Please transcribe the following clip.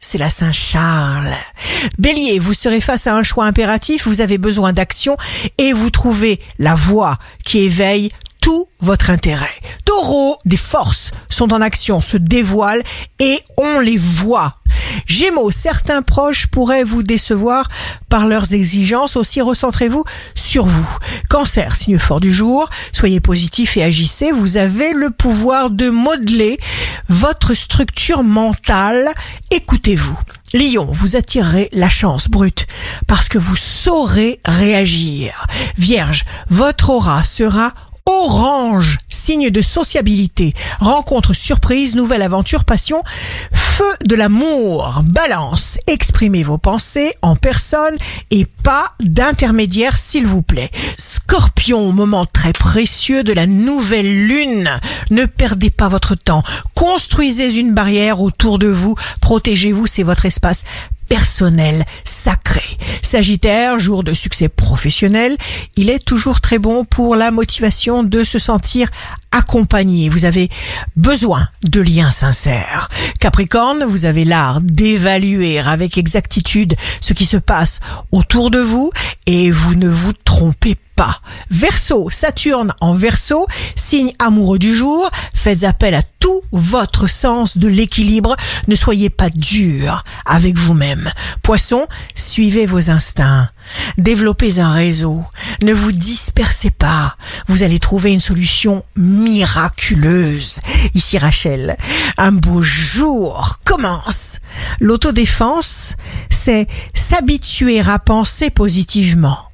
c'est la Saint-Charles. Bélier, vous serez face à un choix impératif, vous avez besoin d'action et vous trouvez la voie qui éveille tout votre intérêt. Taureau, des forces sont en action, se dévoilent et on les voit. Gémeaux, certains proches pourraient vous décevoir par leurs exigences, aussi recentrez-vous sur vous. Cancer, signe fort du jour, soyez positif et agissez, vous avez le pouvoir de modeler votre structure mentale, écoutez-vous. Lion, vous attirerez la chance brute parce que vous saurez réagir. Vierge, votre aura sera Orange, signe de sociabilité, rencontre surprise, nouvelle aventure, passion, feu de l'amour, balance, exprimez vos pensées en personne et pas d'intermédiaire s'il vous plaît. Scorpion, moment très précieux de la nouvelle lune, ne perdez pas votre temps, construisez une barrière autour de vous, protégez-vous, c'est votre espace personnel sacré. Sagittaire, jour de succès professionnel, il est toujours très bon pour la motivation de se sentir accompagné. Vous avez besoin de liens sincères. Capricorne, vous avez l'art d'évaluer avec exactitude ce qui se passe autour de vous et vous ne vous trompez pas. Verseau, Saturne en Verseau, signe amoureux du jour, faites appel à tout votre sens de l'équilibre, ne soyez pas dur avec vous-même. Poisson, suivez vos instincts. Développez un réseau. Ne vous dispersez pas. Vous allez trouver une solution miraculeuse. Ici Rachel, un beau jour commence. L'autodéfense, c'est s'habituer à penser positivement